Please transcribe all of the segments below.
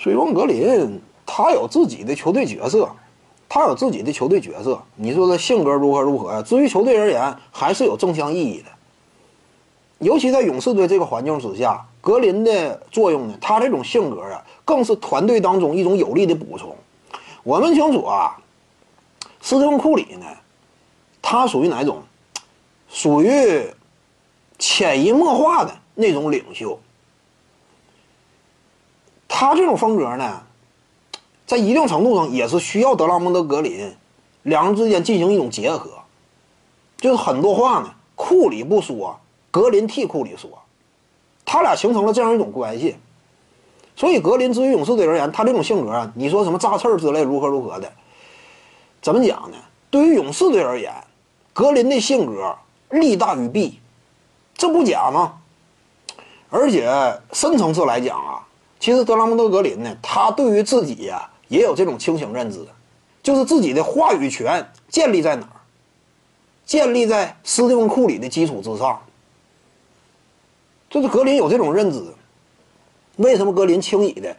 追梦格林他有自己的球队角色，他有自己的球队角色。你说他性格如何如何呀？至于球队而言，还是有正向意义的。尤其在勇士队这个环境之下，格林的作用呢，他这种性格啊，更是团队当中一种有力的补充。我们清楚啊，斯蒂芬库里呢，他属于哪种？属于潜移默化的那种领袖。他这种风格呢，在一定程度上也是需要德拉蒙德、格林两人之间进行一种结合，就是很多话呢，库里不说。格林替库里说，他俩形成了这样一种关系，所以格林至于勇士队而言，他这种性格啊，你说什么扎刺儿之类如何如何的，怎么讲呢？对于勇士队而言，格林的性格利大于弊，这不假吗？而且深层次来讲啊，其实德拉蒙德格林呢，他对于自己呀也有这种清醒认知，就是自己的话语权建立在哪儿？建立在斯蒂芬库里的基础之上。就是格林有这种认知，为什么格林轻易的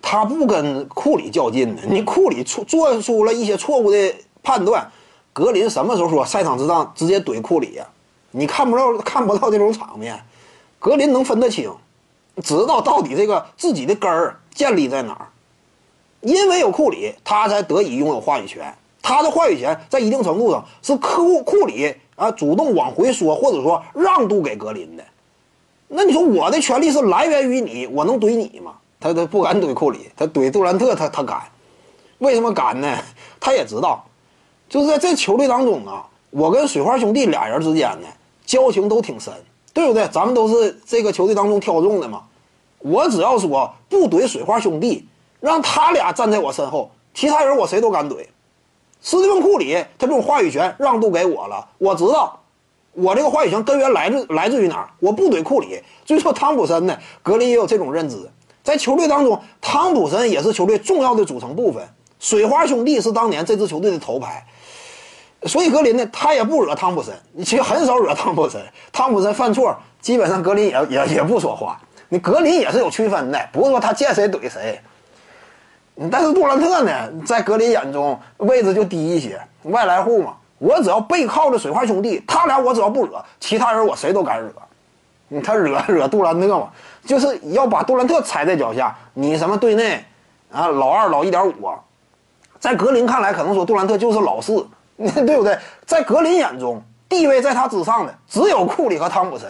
他不跟库里较劲呢？你库里出做出了一些错误的判断，格林什么时候说赛场之上直接怼库里呀？你看不到看不到这种场面，格林能分得清，知道到底这个自己的根儿建立在哪儿。因为有库里，他才得以拥有话语权。他的话语权在一定程度上是库库里啊主动往回说，或者说让渡给格林的。那你说我的权利是来源于你，我能怼你吗？他他不敢怼库里，他怼杜兰特，他他敢。为什么敢呢？他也知道，就是在这球队当中啊，我跟水花兄弟俩人之间呢交情都挺深，对不对？咱们都是这个球队当中挑中的嘛。我只要说不怼水花兄弟，让他俩站在我身后，其他人我谁都敢怼。斯蒂芬库里他这种话语权让渡给我了，我知道。我这个话语权根源来自来自于哪儿？我不怼库里，所以说汤普森呢，格林也有这种认知，在球队当中，汤普森也是球队重要的组成部分。水花兄弟是当年这支球队的头牌，所以格林呢，他也不惹汤普森，你其实很少惹汤普森。汤普森犯错，基本上格林也也也不说话。你格林也是有区分的，不是说他见谁怼谁。但是杜兰特呢，在格林眼中位置就低一些，外来户嘛。我只要背靠着水花兄弟，他俩我只要不惹，其他人我谁都敢惹。他惹惹杜兰特嘛，就是要把杜兰特踩在脚下。你什么队内啊，老二老一点五，在格林看来，可能说杜兰特就是老四，对不对？在格林眼中，地位在他之上的只有库里和汤普森，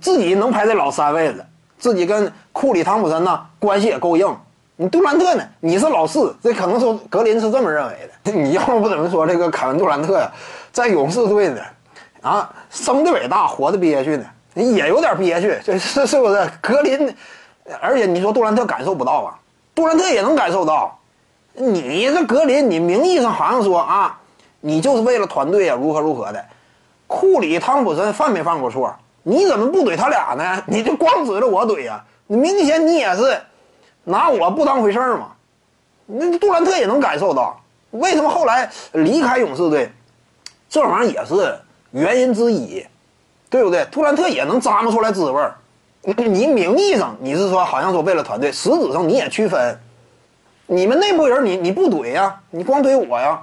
自己能排在老三位置，自己跟库里、汤普森呢关系也够硬。你杜兰特呢？你是老四，这可能说格林是这么认为的。你要不怎么说这个凯文杜兰特呀，在勇士队呢，啊，生的伟大，活的憋屈呢，也有点憋屈，这是是不是？格林，而且你说杜兰特感受不到啊，杜兰特也能感受到。你这格林，你名义上好像说啊，你就是为了团队啊，如何如何的。库里、汤普森犯没犯过错？你怎么不怼他俩呢？你就光指着我怼呀？你明显你也是。拿我不当回事儿嘛？那杜兰特也能感受到，为什么后来离开勇士队，这玩意儿也是原因之一，对不对？杜兰特也能咂摸出来滋味儿。你名义上你是说好像说为了团队，实质上你也区分，你们内部人你你不怼呀，你光怼我呀。